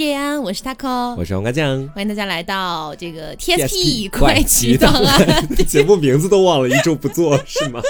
叶安，我是 taco，我是王家将，欢迎大家来到这个 TSP 怪奇档案。节目名字都忘了，一周不做是吗？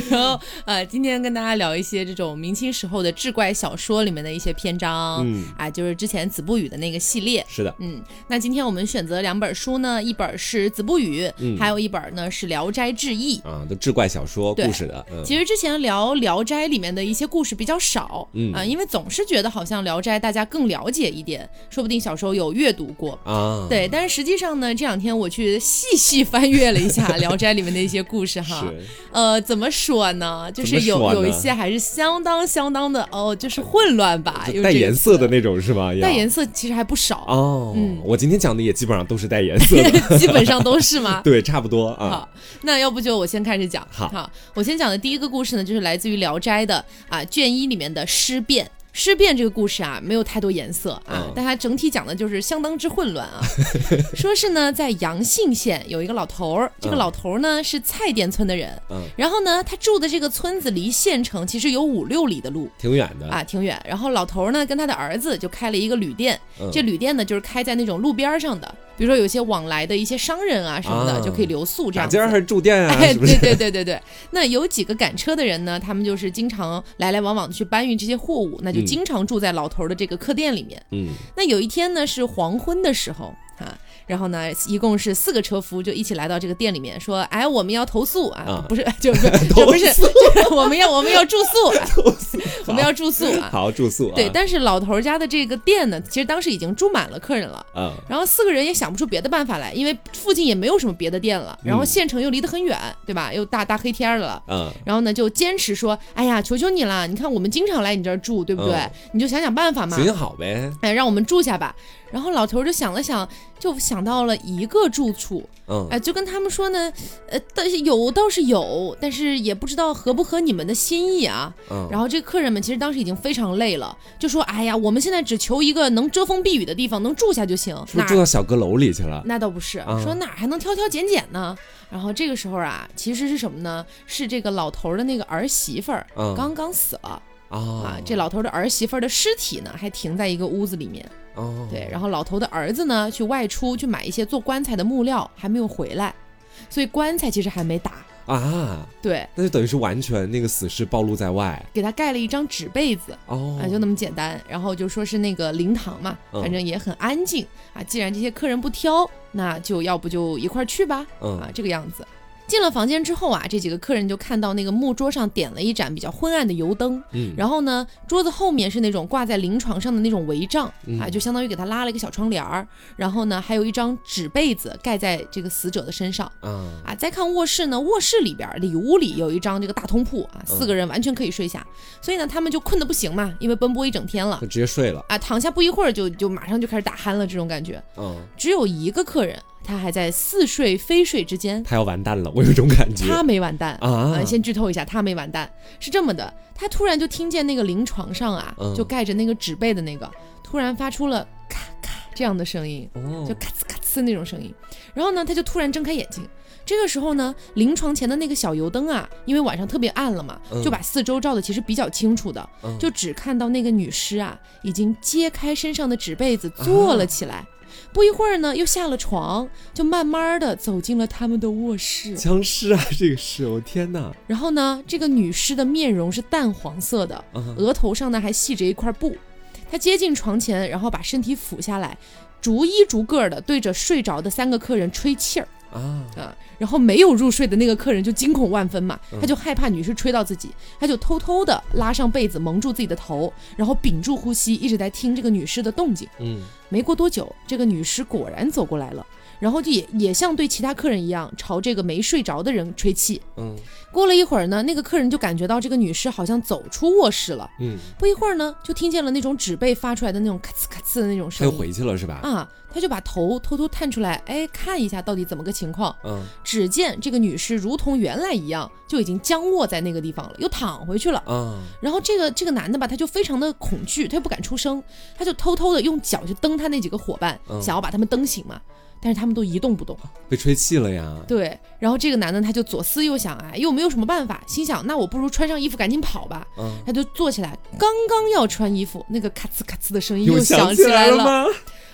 对，然后呃，今天跟大家聊一些这种明清时候的志怪小说里面的一些篇章，嗯。啊，就是之前子不语的那个系列。是的，嗯，那今天我们选择两本书呢，一本是子不语，嗯，还有一本呢是《聊斋志异》啊，都志怪小说故事的。其实之前聊《聊斋》里面的一些故事比较少，嗯。啊，因为总是觉得好像《聊斋》大家更了解一点，说不定小时候有阅读过。啊。对，但是实际上呢，这两天我去细细翻阅了一下《聊斋》里面的一些故事哈，呃，怎么说呢？就是有有一些还是相当相当的哦，就是混乱吧，带颜色的那种是吗？带颜色其实还不少哦。嗯，我今天讲的也基本上都是带颜色的，基本上都是吗？对，差不多啊。好，那要不就我先开始讲。好，我先讲的第一个故事呢，就是来自于《聊斋》的啊卷一里面的尸变。尸变这个故事啊，没有太多颜色啊，但它整体讲的就是相当之混乱啊。说是呢，在阳信县有一个老头儿，这个老头儿呢是蔡甸村的人，然后呢，他住的这个村子离县城其实有五六里的路，挺远的啊，挺远。然后老头儿呢跟他的儿子就开了一个旅店，这旅店呢就是开在那种路边上的。比如说有些往来的一些商人啊什么的，就可以留宿这样。还是住店啊？对对对对对。那有几个赶车的人呢？他们就是经常来来往往的去搬运这些货物，那就经常住在老头的这个客店里面。嗯。那有一天呢，是黄昏的时候啊。然后呢，一共是四个车夫，就一起来到这个店里面，说：“哎，我们要投诉。啊，不是，就不是，不是，我们要我们要住宿，我们要住宿啊，好。住宿。对，但是老头家的这个店呢，其实当时已经住满了客人了，嗯，然后四个人也想不出别的办法来，因为附近也没有什么别的店了，然后县城又离得很远，对吧？又大大黑天的了，嗯，然后呢，就坚持说：哎呀，求求你了，你看我们经常来你这儿住，对不对？你就想想办法嘛，行行好呗，哎，让我们住下吧。然后老头就想了想，就想到了一个住处，嗯，哎，就跟他们说呢，呃，但是有倒是有，但是也不知道合不合你们的心意啊。嗯，然后这客人们其实当时已经非常累了，就说，哎呀，我们现在只求一个能遮风避雨的地方，能住下就行。是住到小阁楼里去了？那倒不是，说哪还能挑挑拣拣呢？然后这个时候啊，其实是什么呢？是这个老头的那个儿媳妇儿刚刚死了啊，这老头的儿媳妇的尸体呢，还停在一个屋子里面。哦，对，然后老头的儿子呢，去外出去买一些做棺材的木料，还没有回来，所以棺材其实还没打啊。对，那就等于是完全那个死尸暴露在外，给他盖了一张纸被子，哦，啊，就那么简单。然后就说是那个灵堂嘛，反正也很安静啊。既然这些客人不挑，那就要不就一块儿去吧，啊，这个样子。进了房间之后啊，这几个客人就看到那个木桌上点了一盏比较昏暗的油灯，嗯，然后呢，桌子后面是那种挂在临床上的那种帷帐啊，就相当于给他拉了一个小窗帘儿，然后呢，还有一张纸被子盖在这个死者的身上，啊，再看卧室呢，卧室里边里屋里有一张这个大通铺啊，四个人完全可以睡下，所以呢，他们就困得不行嘛，因为奔波一整天了，就直接睡了。啊，躺下不一会儿就就马上就开始打鼾了，这种感觉，嗯，只有一个客人。他还在似睡非睡之间，他要完蛋了，我有种感觉。他没完蛋啊！先剧透一下，他没完蛋，是这么的，他突然就听见那个临床上啊，就盖着那个纸被的那个，突然发出了咔咔这样的声音，就咔呲咔呲那种声音。然后呢，他就突然睁开眼睛，这个时候呢，临床前的那个小油灯啊，因为晚上特别暗了嘛，就把四周照的其实比较清楚的，就只看到那个女尸啊，已经揭开身上的纸被子坐了起来。不一会儿呢，又下了床，就慢慢的走进了他们的卧室。僵尸啊，这个是，我天哪！然后呢，这个女尸的面容是淡黄色的，额头上呢还系着一块布。她接近床前，然后把身体俯下来，逐一逐个的对着睡着的三个客人吹气儿。啊啊！然后没有入睡的那个客人就惊恐万分嘛，他就害怕女士吹到自己，他就偷偷的拉上被子蒙住自己的头，然后屏住呼吸，一直在听这个女士的动静。嗯，没过多久，这个女士果然走过来了。然后就也也像对其他客人一样，朝这个没睡着的人吹气。嗯，过了一会儿呢，那个客人就感觉到这个女士好像走出卧室了。嗯，不一会儿呢，就听见了那种纸被发出来的那种咔呲咔呲的那种声音。又回去了是吧？啊，他就把头偷偷探出来，哎，看一下到底怎么个情况。嗯，只见这个女士如同原来一样，就已经僵卧在那个地方了，又躺回去了。嗯，然后这个这个男的吧，他就非常的恐惧，他又不敢出声，他就偷偷的用脚去蹬他那几个伙伴，想要把他们蹬醒嘛。但是他们都一动不动，被吹气了呀。对，然后这个男的他就左思右想啊，又没有什么办法，心想那我不如穿上衣服赶紧跑吧。嗯，他就坐起来，刚刚要穿衣服，那个咔呲咔呲的声音又响起来了吗？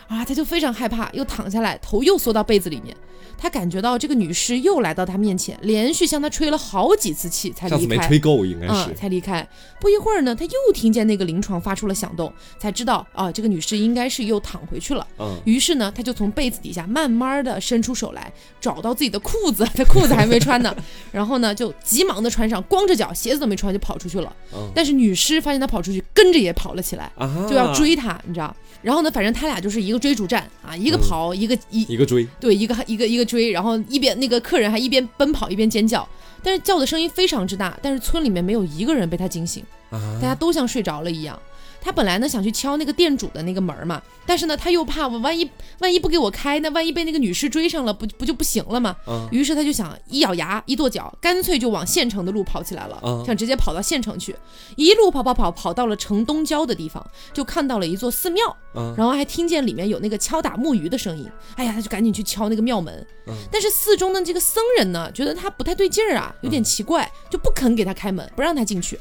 啊，他就非常害怕，又躺下来，头又缩到被子里面。他感觉到这个女尸又来到他面前，连续向他吹了好几次气才离开。上次没吹够，应该是。才离开。不一会儿呢，他又听见那个临床发出了响动，才知道啊，这个女尸应该是又躺回去了。嗯。于是呢，他就从被子底下慢慢的伸出手来，找到自己的裤子，他裤子还没穿呢。然后呢，就急忙的穿上，光着脚，鞋子都没穿就跑出去了。嗯。但是女尸发现他跑出去，跟着也跑了起来，就要追他，你知道。然后呢，反正他俩就是一个追逐战啊，一个跑，一个一一个追，对，一个一个一个追，然后一边那个客人还一边奔跑一边尖叫，但是叫的声音非常之大，但是村里面没有一个人被他惊醒，大家都像睡着了一样。他本来呢想去敲那个店主的那个门嘛，但是呢他又怕我万一万一不给我开，那万一被那个女士追上了，不不就不行了吗？于是他就想一咬牙一跺脚，干脆就往县城的路跑起来了，想直接跑到县城去。一路跑跑跑跑到了城东郊的地方，就看到了一座寺庙，然后还听见里面有那个敲打木鱼的声音。哎呀，他就赶紧去敲那个庙门，但是寺中的这个僧人呢，觉得他不太对劲儿啊，有点奇怪，就不肯给他开门，不让他进去。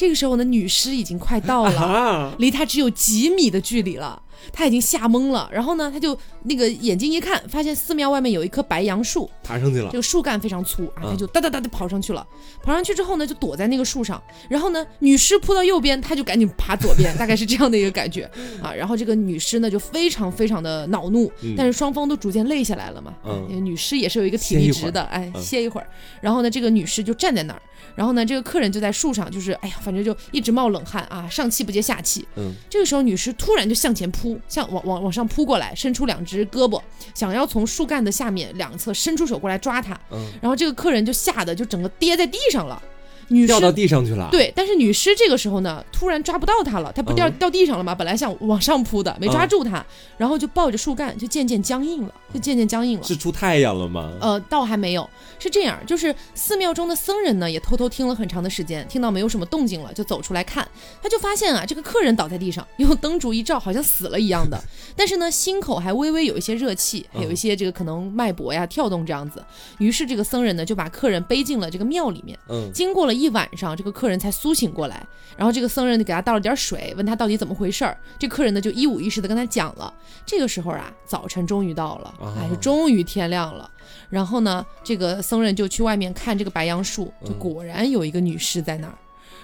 这个时候呢，女尸已经快到了，离他只有几米的距离了。他已经吓懵了，然后呢，他就那个眼睛一看，发现寺庙外面有一棵白杨树，爬上去了。这个树干非常粗啊，他就哒哒哒的跑上去了。跑上去之后呢，就躲在那个树上。然后呢，女尸扑到右边，他就赶紧爬左边，大概是这样的一个感觉啊。然后这个女尸呢，就非常非常的恼怒，但是双方都逐渐累下来了嘛。嗯，女尸也是有一个体力值的，哎，歇一会儿。然后呢，这个女尸就站在那儿，然后呢，这个客人就在树上，就是哎呀，反正就一直冒冷汗啊，上气不接下气。嗯，这个时候女尸突然就向前扑。向往往往上扑过来，伸出两只胳膊，想要从树干的下面两侧伸出手过来抓他。嗯，然后这个客人就吓得就整个跌在地上了。女掉到地上去了。对，但是女尸这个时候呢，突然抓不到她了，她不掉掉地上了吗？本来想往上扑的，没抓住他，然后就抱着树干，就渐渐僵硬了，就渐渐僵硬了。是出太阳了吗？呃，倒还没有，是这样，就是寺庙中的僧人呢，也偷偷听了很长的时间，听到没有什么动静了，就走出来看，他就发现啊，这个客人倒在地上，用灯烛一照，好像死了一样的，但是呢，心口还微微有一些热气，还有一些这个可能脉搏呀跳动这样子。于是这个僧人呢，就把客人背进了这个庙里面。嗯，经过了。一晚上，这个客人才苏醒过来，然后这个僧人就给他倒了点水，问他到底怎么回事儿。这客人呢就一五一十的跟他讲了。这个时候啊，早晨终于到了，哎，终于天亮了。然后呢，这个僧人就去外面看这个白杨树，就果然有一个女尸在那儿。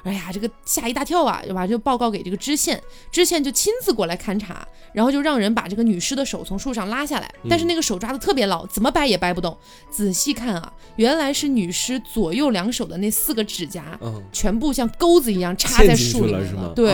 哎呀，这个吓一大跳啊，对吧？就报告给这个知县，知县就亲自过来勘察，然后就让人把这个女尸的手从树上拉下来，但是那个手抓的特别牢，怎么掰也掰不动。仔细看啊，原来是女尸左右两手的那四个指甲，嗯，全部像钩子一样插在树里面了，对，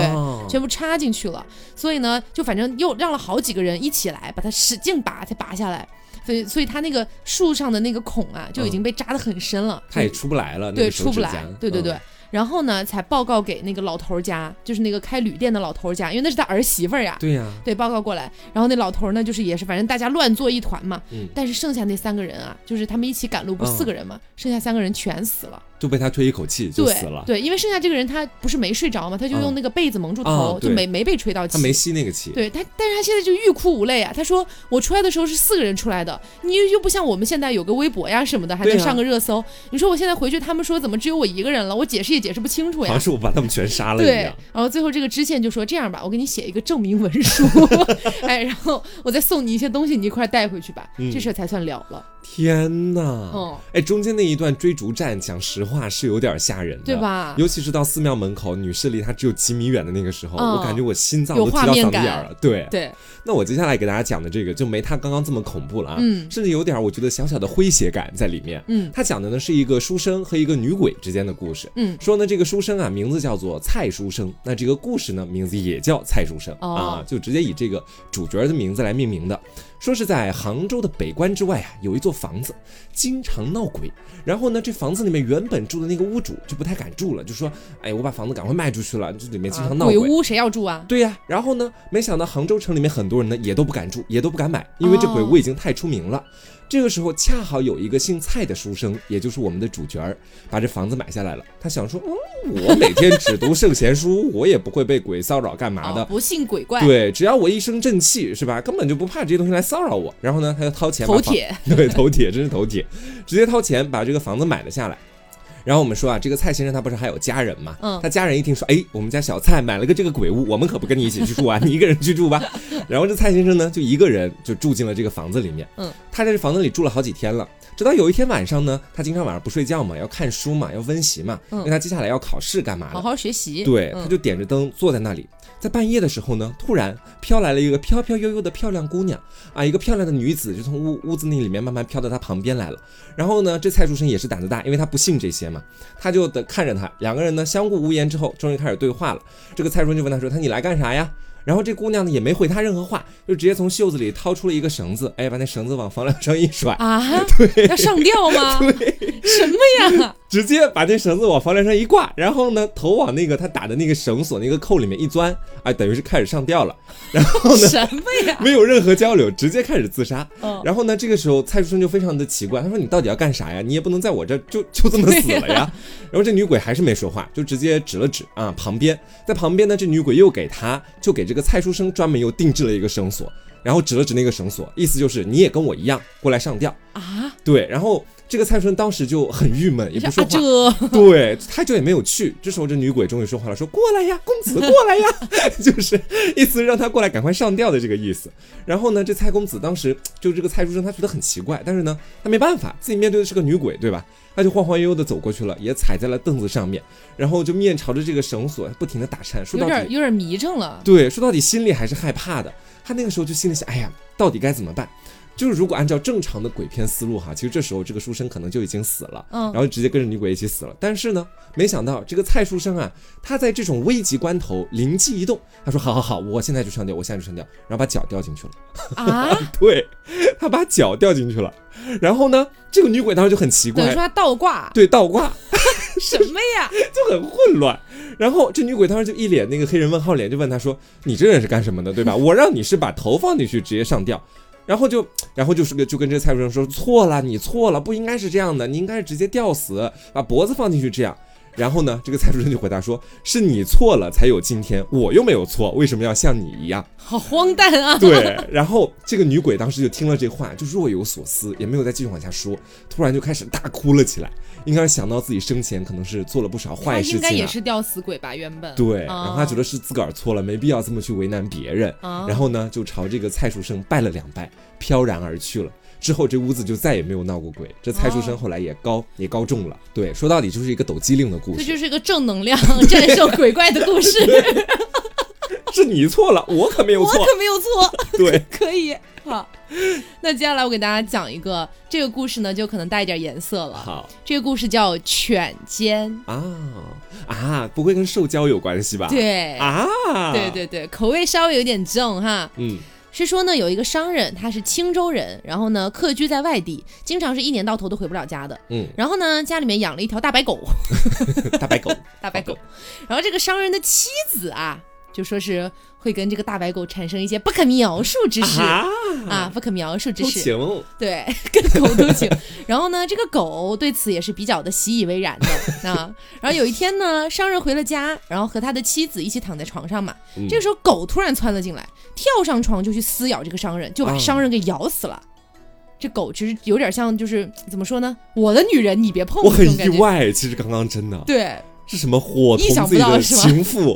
全部插进去了。所以呢，就反正又让了好几个人一起来把它使劲拔才拔下来。所以，所以他那个树上的那个孔啊，就已经被扎得很深了，他也出不来了，对，出不来，对对对。然后呢，才报告给那个老头家，就是那个开旅店的老头家，因为那是他儿媳妇呀。对呀，对，报告过来。然后那老头呢，就是也是，反正大家乱作一团嘛。嗯。但是剩下那三个人啊，就是他们一起赶路，不四个人嘛，剩下三个人全死了。就被他吹一口气就死了。对，因为剩下这个人他不是没睡着嘛，他就用那个被子蒙住头，就没没被吹到气。他没吸那个气。对他，但是他现在就欲哭无泪啊。他说：“我出来的时候是四个人出来的，你又不像我们现在有个微博呀什么的，还能上个热搜。你说我现在回去，他们说怎么只有我一个人了？我解释也解释不清楚呀。”是我把他们全杀了。对，然后最后这个知县就说：“这样吧，我给你写一个证明文书，哎，然后我再送你一些东西，你一块带回去吧，这事才算了了。”天呐！哦，哎，中间那一段追逐战，讲实话是有点吓人的，对吧？尤其是到寺庙门口，女士离他只有几米远的那个时候，我感觉我心脏都提到嗓子眼了。对对。那我接下来给大家讲的这个就没他刚刚这么恐怖了啊，嗯，甚至有点我觉得小小的诙谐感在里面。嗯，他讲的呢是一个书生和一个女鬼之间的故事。嗯，说呢这个书生啊名字叫做蔡书生，那这个故事呢名字也叫蔡书生啊，就直接以这个主角的名字来命名的。说是在杭州的北关之外啊，有一座房子，经常闹鬼。然后呢，这房子里面原本住的那个屋主就不太敢住了，就说：“哎，我把房子赶快卖出去了，这里面经常闹鬼。”鬼屋谁要住啊？对呀。然后呢，没想到杭州城里面很多人呢也都不敢住，也都不敢买，因为这鬼屋已经太出名了。这个时候恰好有一个姓蔡的书生，也就是我们的主角儿，把这房子买下来了。他想说，嗯，我每天只读圣贤书，我也不会被鬼骚扰干嘛的，不信鬼怪。对，只要我一身正气，是吧？根本就不怕这些东西来骚扰我。然后呢，他就掏钱头铁，对，头铁，真是头铁，直接掏钱把这个房子买了下来。然后我们说啊，这个蔡先生他不是还有家人嘛？嗯，他家人一听说，哎，我们家小蔡买了个这个鬼屋，我们可不跟你一起去住啊，你一个人去住吧。然后这蔡先生呢，就一个人就住进了这个房子里面。嗯，他在这房子里住了好几天了。直到有一天晚上呢，他经常晚上不睡觉嘛，要看书嘛，要温习嘛，因为他接下来要考试干嘛？好好学习。对，他就点着灯坐在那里，在半夜的时候呢，突然飘来了一个飘飘悠悠的漂亮姑娘啊，一个漂亮的女子就从屋屋子那里面慢慢飘到他旁边来了。然后呢，这蔡书生也是胆子大，因为他不信这些嘛，他就得看着他，两个人呢相顾无言之后，终于开始对话了。这个蔡书生就问他说：“他你来干啥呀？”然后这姑娘呢也没回他任何话，就直接从袖子里掏出了一个绳子，哎，把那绳子往房梁上一甩啊，对，要上吊吗？对，什么呀？直接把这绳子往房梁上一挂，然后呢，头往那个他打的那个绳索那个扣里面一钻，哎，等于是开始上吊了。然后呢？什么呀？没有任何交流，直接开始自杀。然后呢，这个时候蔡书生就非常的奇怪，他说：“你到底要干啥呀？你也不能在我这就就这么死了呀。”然后这女鬼还是没说话，就直接指了指啊旁边，在旁边呢，这女鬼又给他就给这个蔡书生专门又定制了一个绳索，然后指了指那个绳索，意思就是你也跟我一样过来上吊啊。对，然后。这个蔡春当时就很郁闷，也不说话，对，太久也没有去。这时候这女鬼终于说话了，说：“过来呀，公子，过来呀！” 就是意思让他过来赶快上吊的这个意思。然后呢，这蔡公子当时就这个蔡书生，他觉得很奇怪，但是呢，他没办法，自己面对的是个女鬼，对吧？他就晃晃悠悠的走过去了，也踩在了凳子上面，然后就面朝着这个绳索不停的打颤，说到底有点迷怔了。对，说到底心里还是害怕的。他那个时候就心里想：“哎呀，到底该怎么办？”就是如果按照正常的鬼片思路哈，其实这时候这个书生可能就已经死了，嗯，然后直接跟着女鬼一起死了。但是呢，没想到这个蔡书生啊，他在这种危急关头灵机一动，他说：“好好好，我现在就上吊，我现在就上吊。”然后把脚掉进去了。啊，对，他把脚掉进去了。然后呢，这个女鬼当时就很奇怪，等于说他倒挂，对，倒挂，什么呀？就很混乱。然后这女鬼当时就一脸那个黑人问号脸，就问他说：“你这人是干什么的，对吧？我让你是把头放进去直接上吊。”然后就，然后就是个就跟这个蔡书生说错了，你错了，不应该是这样的，你应该是直接吊死，把脖子放进去这样。然后呢，这个蔡主任就回答说：“是你错了才有今天，我又没有错，为什么要像你一样？”好荒诞啊！对。然后这个女鬼当时就听了这话，就若有所思，也没有再继续往下说，突然就开始大哭了起来。应该是想到自己生前可能是做了不少坏事情，应该也是吊死鬼吧？原本对。然后他觉得是自个儿错了，没必要这么去为难别人。然后呢，就朝这个蔡书生拜了两拜，飘然而去了。之后这屋子就再也没有闹过鬼，这蔡书生后来也高也高中了。对，说到底就是一个抖机灵的故事，这就是一个正能量 战胜鬼怪的故事。是你错了，我可没有错，我可没有错。对，可以。好，那接下来我给大家讲一个这个故事呢，就可能带一点颜色了。好，这个故事叫犬奸啊啊，不会跟受教有关系吧？对啊，对对对，口味稍微有点重哈。嗯。是说呢，有一个商人，他是青州人，然后呢，客居在外地，经常是一年到头都回不了家的。嗯，然后呢，家里面养了一条大白狗，大白狗，大白狗。然后这个商人的妻子啊，就说是。会跟这个大白狗产生一些不可描述之事啊，不可描述之事，对，跟狗偷情。然后呢，这个狗对此也是比较的习以为然的 啊。然后有一天呢，商人回了家，然后和他的妻子一起躺在床上嘛。这个时候，狗突然窜了进来，跳上床就去撕咬这个商人，就把商人给咬死了。这狗其实有点像，就是怎么说呢？我的女人你别碰。我很意外，其实刚刚真的对。是什么伙同自己的情妇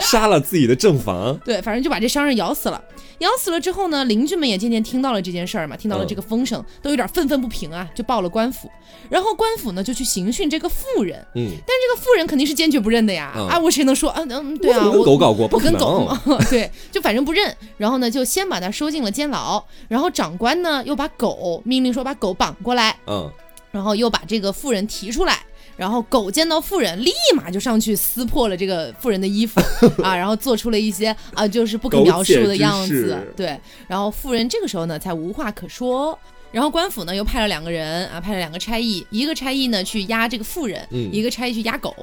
杀了自己的正房？对，反正就把这商人咬死了。咬死了之后呢，邻居们也渐渐听到了这件事儿嘛，听到了这个风声，都有点愤愤不平啊，就报了官府。然后官府呢就去刑讯这个妇人。嗯，但这个妇人肯定是坚决不认的呀。啊，我谁能说啊？嗯，对啊，我跟狗搞过，不跟狗嘛。对，就反正不认。然后呢，就先把他收进了监牢。然后长官呢又把狗命令说把狗绑过来。嗯，然后又把这个妇人提出来。然后狗见到富人，立马就上去撕破了这个富人的衣服 啊，然后做出了一些啊，就是不可描述的样子。对，然后富人这个时候呢，才无话可说。然后官府呢，又派了两个人啊，派了两个差役，一个差役呢去压这个富人，一个差役去压狗。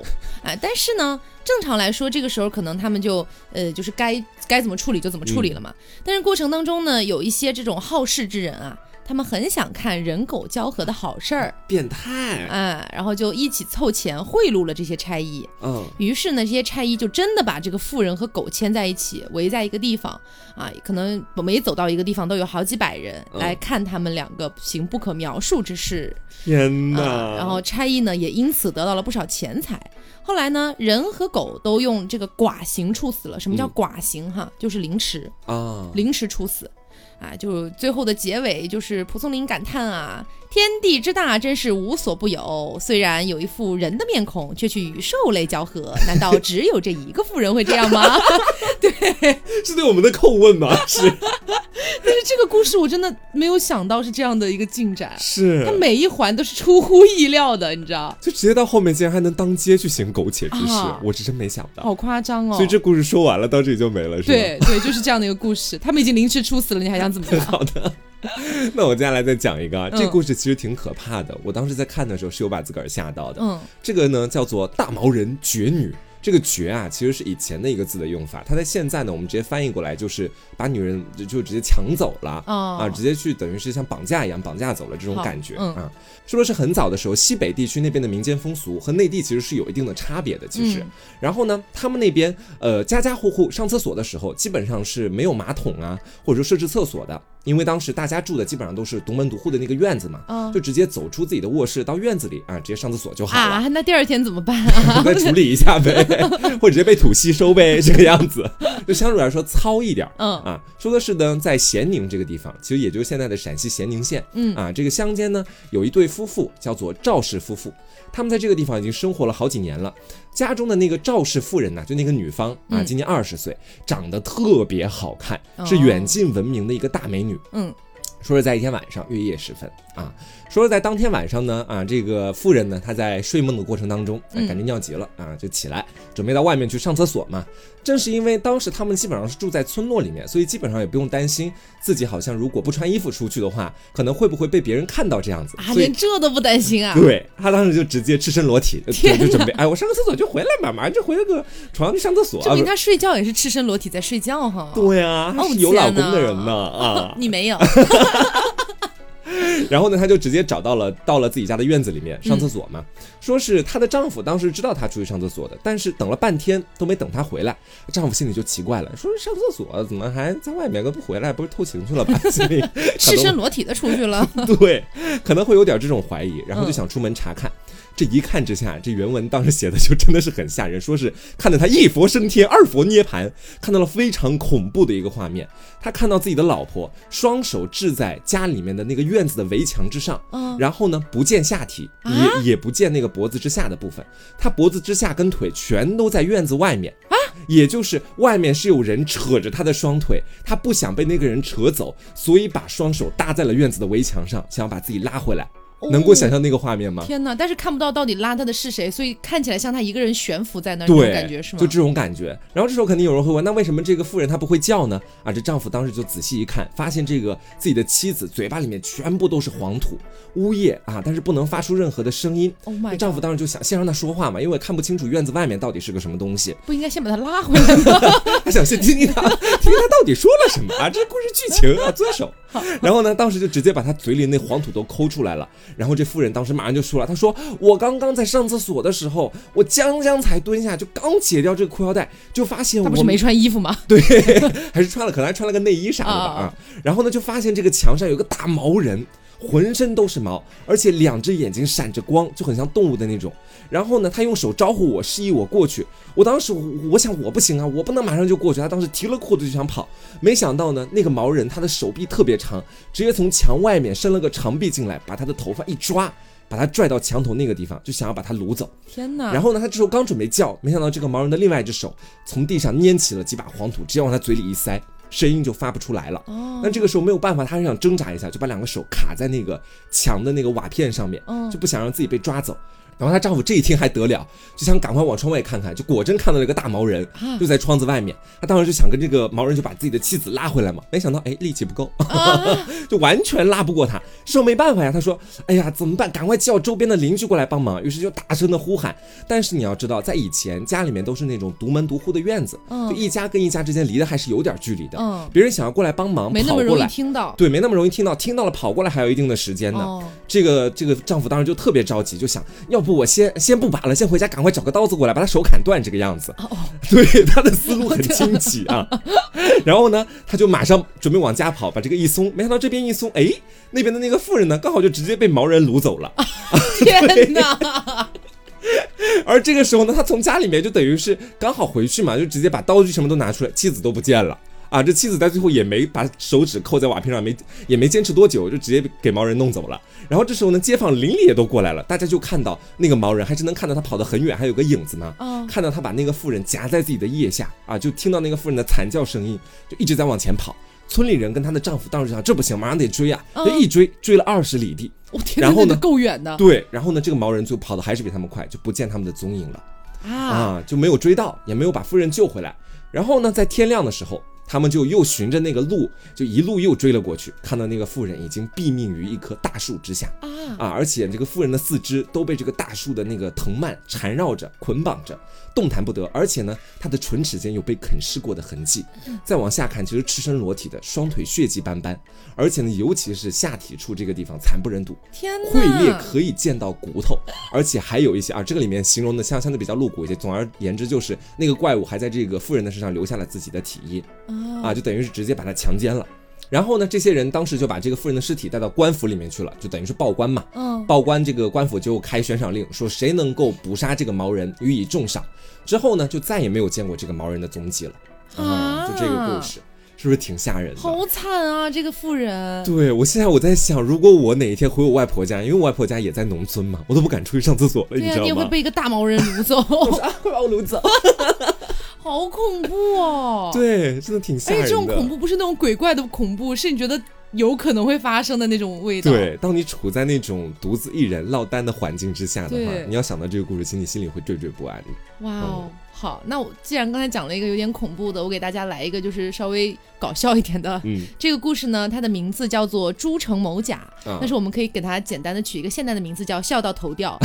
啊，但是呢，正常来说，这个时候可能他们就呃，就是该该怎么处理就怎么处理了嘛。但是过程当中呢，有一些这种好事之人啊。他们很想看人狗交合的好事儿，变态啊！然后就一起凑钱贿赂了这些差役。嗯，于是呢，这些差役就真的把这个富人和狗牵在一起，围在一个地方啊，可能每走到一个地方都有好几百人来看他们两个行不可描述之事。天哪！然后差役呢也因此得到了不少钱财。后来呢，人和狗都用这个剐刑处死了。什么叫剐刑？哈，就是凌迟啊，凌迟处死。啊，就最后的结尾，就是蒲松龄感叹啊。天地之大，真是无所不有。虽然有一副人的面孔，却去与兽类交合，难道只有这一个妇人会这样吗？对，是对我们的叩问吗？是。但是这个故事我真的没有想到是这样的一个进展，是它每一环都是出乎意料的，你知道？就直接到后面竟然还能当街去行苟且之事，我是真没想到，好夸张哦！所以这故事说完了，到这里就没了，是吧？对对，就是这样的一个故事。他们已经凌迟处死了，你还想怎么样？好的。那我接下来再讲一个，这故事其实挺可怕的。我当时在看的时候是有把自个儿吓到的。嗯，这个呢叫做大毛人绝女。这个绝啊，其实是以前的一个字的用法，它在现在呢，我们直接翻译过来就是把女人就就直接抢走了啊，直接去等于是像绑架一样绑架走了这种感觉啊。说的是很早的时候，西北地区那边的民间风俗和内地其实是有一定的差别的。其实，然后呢，他们那边呃家家户户上厕所的时候，基本上是没有马桶啊，或者说设置厕所的。因为当时大家住的基本上都是独门独户的那个院子嘛，就直接走出自己的卧室到院子里啊，直接上厕所就好了。啊，那第二天怎么办啊？再处理一下呗，或者直接被土吸收呗，这个样子，就相对来说糙一点。嗯啊，说的是呢，在咸宁这个地方，其实也就是现在的陕西咸宁县。嗯啊，这个乡间呢有一对夫妇叫做赵氏夫妇，他们在这个地方已经生活了好几年了。家中的那个赵氏妇人呢，就那个女方啊，今年二十岁，长得特别好看，是远近闻名的一个大美女。嗯，说是在一天晚上月夜时分啊。说是在当天晚上呢，啊，这个妇人呢，她在睡梦的过程当中，感觉尿急了啊，就起来准备到外面去上厕所嘛。正是因为当时他们基本上是住在村落里面，所以基本上也不用担心自己好像如果不穿衣服出去的话，可能会不会被别人看到这样子啊，连这都不担心啊。对他当时就直接赤身裸体，就准备，哎，我上个厕所就回来嘛，马上就回了个床上去上厕所。证明他睡觉也是赤身裸体在睡觉哈。对啊，他是有老公的人呢啊，你没有。然后呢，她就直接找到了，到了自己家的院子里面上厕所嘛。说是她的丈夫当时知道她出去上厕所的，但是等了半天都没等她回来，丈夫心里就奇怪了，说上厕所怎么还在外面，都不回来，不是偷情去了吧？赤身裸体的出去了，对，可能会有点这种怀疑，然后就想出门查看。这一看之下，这原文当时写的就真的是很吓人，说是看到他一佛升天，二佛涅盘，看到了非常恐怖的一个画面。他看到自己的老婆双手置在家里面的那个院子的围墙之上，嗯然后呢不见下体，也也不见那个脖子之下的部分，他脖子之下跟腿全都在院子外面啊，也就是外面是有人扯着他的双腿，他不想被那个人扯走，所以把双手搭在了院子的围墙上，想要把自己拉回来。能够想象那个画面吗？天哪！但是看不到到底拉他的是谁，所以看起来像他一个人悬浮在那儿，对，感觉是吗？就这种感觉。然后这时候肯定有人会问，那为什么这个妇人她不会叫呢？啊，这丈夫当时就仔细一看，发现这个自己的妻子嘴巴里面全部都是黄土呜咽啊，但是不能发出任何的声音。Oh my！丈夫当时就想先让她说话嘛，因为看不清楚院子外面到底是个什么东西。不应该先把她拉回来吗？他想先听听他，听听他到底说了什么啊？这故事剧情啊，遵守。然后呢，当时就直接把他嘴里那黄土都抠出来了。然后这妇人当时马上就说了：“她说我刚刚在上厕所的时候，我将将才蹲下，就刚解掉这个裤腰带，就发现我不是没穿衣服吗？对，还是穿了，可能还穿了个内衣啥的吧啊。然后呢，就发现这个墙上有个大毛人。”浑身都是毛，而且两只眼睛闪着光，就很像动物的那种。然后呢，他用手招呼我，示意我过去。我当时我想我不行啊，我不能马上就过去。他当时提了裤子就想跑，没想到呢，那个毛人他的手臂特别长，直接从墙外面伸了个长臂进来，把他的头发一抓，把他拽到墙头那个地方，就想要把他掳走。天哪！然后呢，他这时候刚准备叫，没想到这个毛人的另外一只手从地上拈起了几把黄土，直接往他嘴里一塞。声音就发不出来了。哦，那这个时候没有办法，他是想挣扎一下，就把两个手卡在那个墙的那个瓦片上面，就不想让自己被抓走。然后她丈夫这一听还得了，就想赶快往窗外看看，就果真看到了一个大毛人，就在窗子外面。他当时就想跟这个毛人就把自己的妻子拉回来嘛，没想到哎力气不够，就完全拉不过他。这时候没办法呀，他说哎呀怎么办？赶快叫周边的邻居过来帮忙。于是就大声的呼喊。但是你要知道，在以前家里面都是那种独门独户的院子，就一家跟一家之间离的还是有点距离的。嗯，别人想要过来帮忙，没那么容易听到。对，没那么容易听到，听到了跑过来还有一定的时间呢。这个这个丈夫当时就特别着急，就想要不我先先不拔了，先回家赶快找个刀子过来把他手砍断这个样子。哦，对，他的思路很 清奇啊。然后呢，他就马上准备往家跑，把这个一松，没想到这边一松，哎，那边的那个妇人呢，刚好就直接被毛人掳走了。天哪！而这个时候呢，他从家里面就等于是刚好回去嘛，就直接把刀具什么都拿出来，妻子都不见了。啊，这妻子在最后也没把手指扣在瓦片上，没也没坚持多久，就直接给毛人弄走了。然后这时候呢，街坊邻里也都过来了，大家就看到那个毛人，还是能看到他跑得很远，还有个影子呢。看到他把那个妇人夹在自己的腋下，啊，就听到那个妇人的惨叫声音，就一直在往前跑。村里人跟她的丈夫当时想，这不行，马上得追啊！就一追，追了二十里地。我天，然后呢，够远的。对，然后呢，这个毛人就跑的还是比他们快，就不见他们的踪影了。啊，就没有追到，也没有把夫人救回来。然后呢，在天亮的时候。他们就又循着那个路，就一路又追了过去，看到那个妇人已经毙命于一棵大树之下啊啊！而且这个妇人的四肢都被这个大树的那个藤蔓缠绕着、捆绑着，动弹不得。而且呢，他的唇齿间有被啃噬过的痕迹。再往下看，其实赤身裸体的，双腿血迹斑斑，而且呢，尤其是下体处这个地方惨不忍睹，天呐，溃裂可以见到骨头，而且还有一些啊，这个里面形容的相相对比较露骨一些。总而言之，就是那个怪物还在这个妇人的身上留下了自己的体液。啊，就等于是直接把他强奸了，然后呢，这些人当时就把这个妇人的尸体带到官府里面去了，就等于是报官嘛。嗯，报官，这个官府就开悬赏令，说谁能够捕杀这个毛人，予以重赏。之后呢，就再也没有见过这个毛人的踪迹了。啊，就这个故事，是不是挺吓人的？好惨啊，这个妇人。对我现在我在想，如果我哪一天回我外婆家，因为我外婆家也在农村嘛，我都不敢出去上厕所了，你知道吗？你会被一个大毛人掳走，快 把我掳走。好恐怖哦！对，真的挺吓人的。这种恐怖不是那种鬼怪的恐怖，是你觉得有可能会发生的那种味道。对，当你处在那种独自一人落单的环境之下的话，你要想到这个故事，其实你心里会惴惴不安。哇哦！好，那我既然刚才讲了一个有点恐怖的，我给大家来一个就是稍微搞笑一点的。嗯，这个故事呢，它的名字叫做《诸城某甲》，但是我们可以给它简单的取一个现代的名字，叫“笑到头掉”。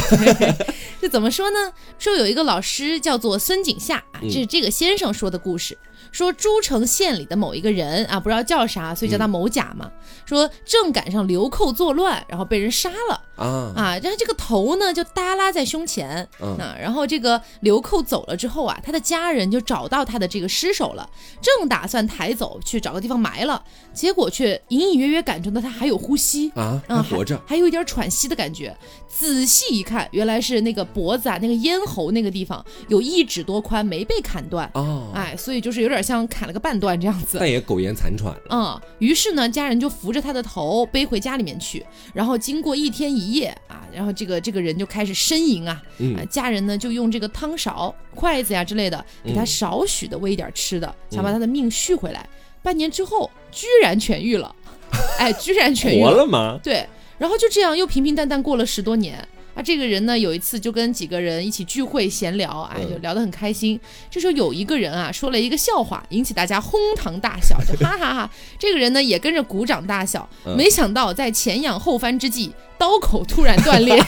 这怎么说呢？说有一个老师叫做孙景夏啊，这是这个先生说的故事。说诸城县里的某一个人啊，不知道叫啥，所以叫他某甲嘛。说正赶上流寇作乱，然后被人杀了啊啊！然后这个头呢就耷拉在胸前啊。然后这个流寇走了之后啊，他的家人就找到他的这个尸首了，正打算抬走去找个地方埋了，结果却隐隐约约感觉到他还有呼吸。啊，还活着，还有一点喘息的感觉。仔细一看，原来是那个脖子啊，那个咽喉那个地方有一指多宽没被砍断。哦，哎，所以就是有点像砍了个半段这样子，但也苟延残喘了。嗯，于是呢，家人就扶着他的头背回家里面去，然后经过一天一夜啊，然后这个这个人就开始呻吟啊，啊，家人呢就用这个汤勺、筷子呀之类的给他少许的喂一点吃的，想把他的命续回来。半年之后，居然痊愈了，哎，居然痊愈了吗？对。然后就这样又平平淡淡过了十多年啊！这个人呢，有一次就跟几个人一起聚会闲聊，哎，就聊得很开心。这时候有一个人啊，说了一个笑话，引起大家哄堂大笑，就哈哈哈。这个人呢，也跟着鼓掌大笑。没想到在前仰后翻之际。刀口突然断裂，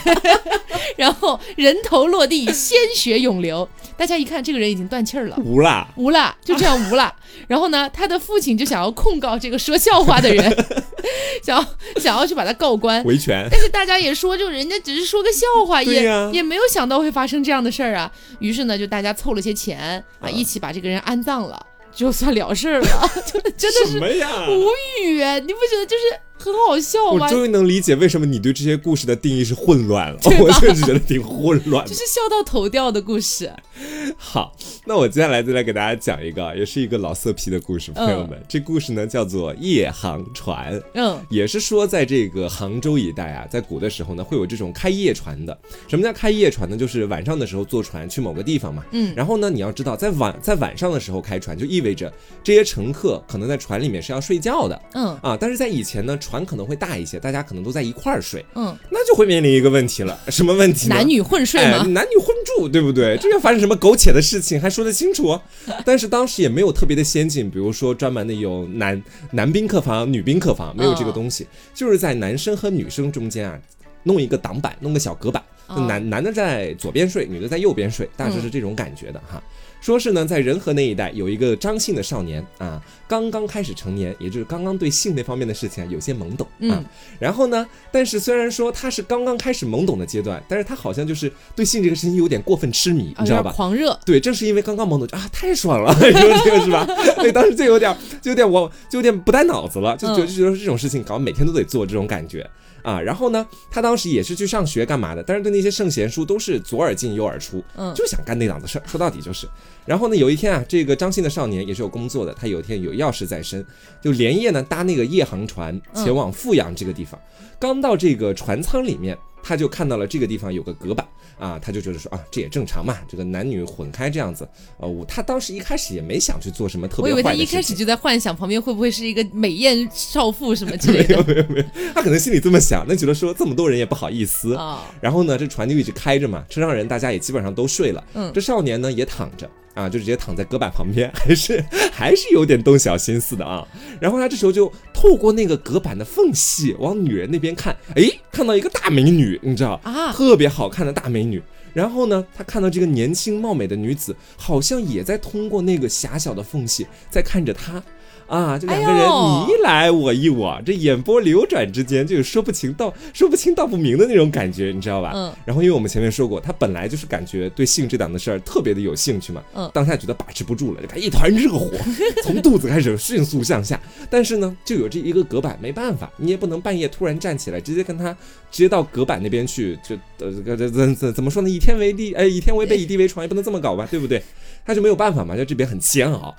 然后人头落地，鲜血涌流。大家一看，这个人已经断气儿了，无了，无了，就这样无了。然后呢，他的父亲就想要控告这个说笑话的人，想要想要去把他告官维权。但是大家也说，就人家只是说个笑话，也也没有想到会发生这样的事儿啊。于是呢，就大家凑了些钱啊，一起把这个人安葬了，就算了事儿了。真的是无语，你不觉得就是？很好笑吗？我终于能理解为什么你对这些故事的定义是混乱了。我确实觉得挺混乱，就是笑到头掉的故事。好，那我接下来再来给大家讲一个，也是一个老色批的故事，朋友们。这故事呢叫做夜航船。嗯，也是说在这个杭州一带啊，在古的时候呢，会有这种开夜船的。什么叫开夜船呢？就是晚上的时候坐船去某个地方嘛。嗯，然后呢，你要知道，在晚在晚上的时候开船，就意味着这些乘客可能在船里面是要睡觉的。嗯，啊，但是在以前呢，船船可能会大一些，大家可能都在一块儿睡，嗯，那就会面临一个问题了，什么问题？男女混睡吗？男女混住，对不对？这要发生什么苟且的事情，还说得清楚？但是当时也没有特别的先进，比如说专门的有男男宾客房、女宾客房，没有这个东西，就是在男生和女生中间啊，弄一个挡板，弄个小隔板，男男的在左边睡，女的在右边睡，大致是这种感觉的哈。说是呢，在仁和那一带有一个张姓的少年啊，刚刚开始成年，也就是刚刚对性那方面的事情啊有些懵懂啊。然后呢，但是虽然说他是刚刚开始懵懂的阶段，但是他好像就是对性这个事情有点过分痴迷，你知道吧？狂热。对，正是因为刚刚懵懂啊，太爽了，你说这个是吧？对，当时就有点，就有点我，就有点不带脑子了，就就就觉得这种事情搞每天都得做这种感觉。啊，然后呢，他当时也是去上学干嘛的？但是对那些圣贤书都是左耳进右耳出，嗯，就想干那档子事儿。说到底就是，然后呢，有一天啊，这个张姓的少年也是有工作的，他有一天有要事在身，就连夜呢搭那个夜航船前往富阳这个地方。刚到这个船舱里面，他就看到了这个地方有个隔板。啊，他就觉得说啊，这也正常嘛，这个男女混开这样子，呃，我他当时一开始也没想去做什么特别坏的事情。我以为他一开始就在幻想旁边会不会是一个美艳少妇什么之类的。没有没有没有，他可能心里这么想，那觉得说这么多人也不好意思啊。然后呢，这船就一直开着嘛，车上人大家也基本上都睡了，嗯，这少年呢也躺着。啊，就直接躺在隔板旁边，还是还是有点动小心思的啊。然后他这时候就透过那个隔板的缝隙往女人那边看，哎，看到一个大美女，你知道啊，特别好看的大美女。然后呢，他看到这个年轻貌美的女子，好像也在通过那个狭小的缝隙在看着他。啊，这两个人你一来我一往，这眼波流转之间就有说不清道说不清道不明的那种感觉，你知道吧？嗯。然后因为我们前面说过，他本来就是感觉对性这档的事儿特别的有兴趣嘛。嗯。当下觉得把持不住了，就看一团热火从肚子开始迅速向下。但是呢，就有这一个隔板，没办法，你也不能半夜突然站起来，直接跟他直接到隔板那边去，就呃怎怎怎怎么说呢？以天为地，哎，以天为被，以地为床，也不能这么搞吧，对不对？他就没有办法嘛，就这边很煎熬。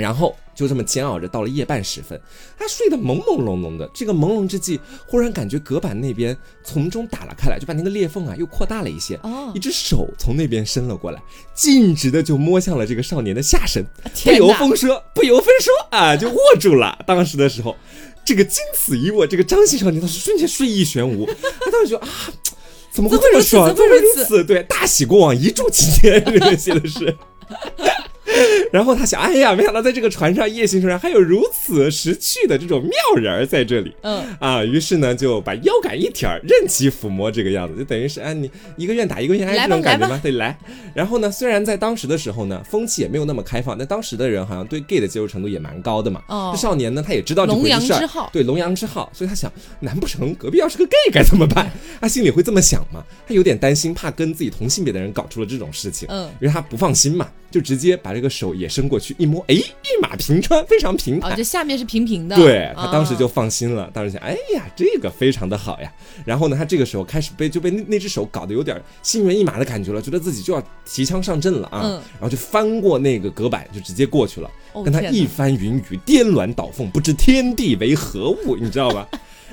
然后就这么煎熬着，到了夜半时分，他睡得朦朦胧胧的。这个朦胧之际，忽然感觉隔板那边从中打了开来，就把那个裂缝啊又扩大了一些。哦，一只手从那边伸了过来，径直的就摸向了这个少年的下身。不由分说，不由分说啊，就握住了。当时的时候，这个经此一握，这个张姓少年当时瞬间睡意全无。他当时就啊，怎么会这么爽？怎么如此？对，大喜过望，一柱擎天。这个写的是。然后他想，哎呀，没想到在这个船上夜行船上还有如此识趣的这种妙人儿在这里，嗯啊，于是呢就把腰杆一挑，任其抚摸，这个样子就等于是，哎，你一个愿打一个愿挨这种感觉吗？对，来。然后呢，虽然在当时的时候呢，风气也没有那么开放，但当时的人好像对 gay 的接受程度也蛮高的嘛。哦，这少年呢，他也知道这回事儿，对，龙阳之好，所以他想，难不成隔壁要是个 gay 该怎么办？他心里会这么想嘛？他有点担心，怕跟自己同性别的人搞出了这种事情，嗯，因为他不放心嘛。就直接把这个手也伸过去一摸，哎，一马平川，非常平坦。哦，这下面是平平的。对他当时就放心了，当时想，哎呀，这个非常的好呀。然后呢，他这个时候开始被就被那那只手搞得有点心猿意马的感觉了，觉得自己就要提枪上阵了啊。嗯。然后就翻过那个隔板，就直接过去了，跟他一番云雨，颠鸾倒凤，不知天地为何物，你知道吧？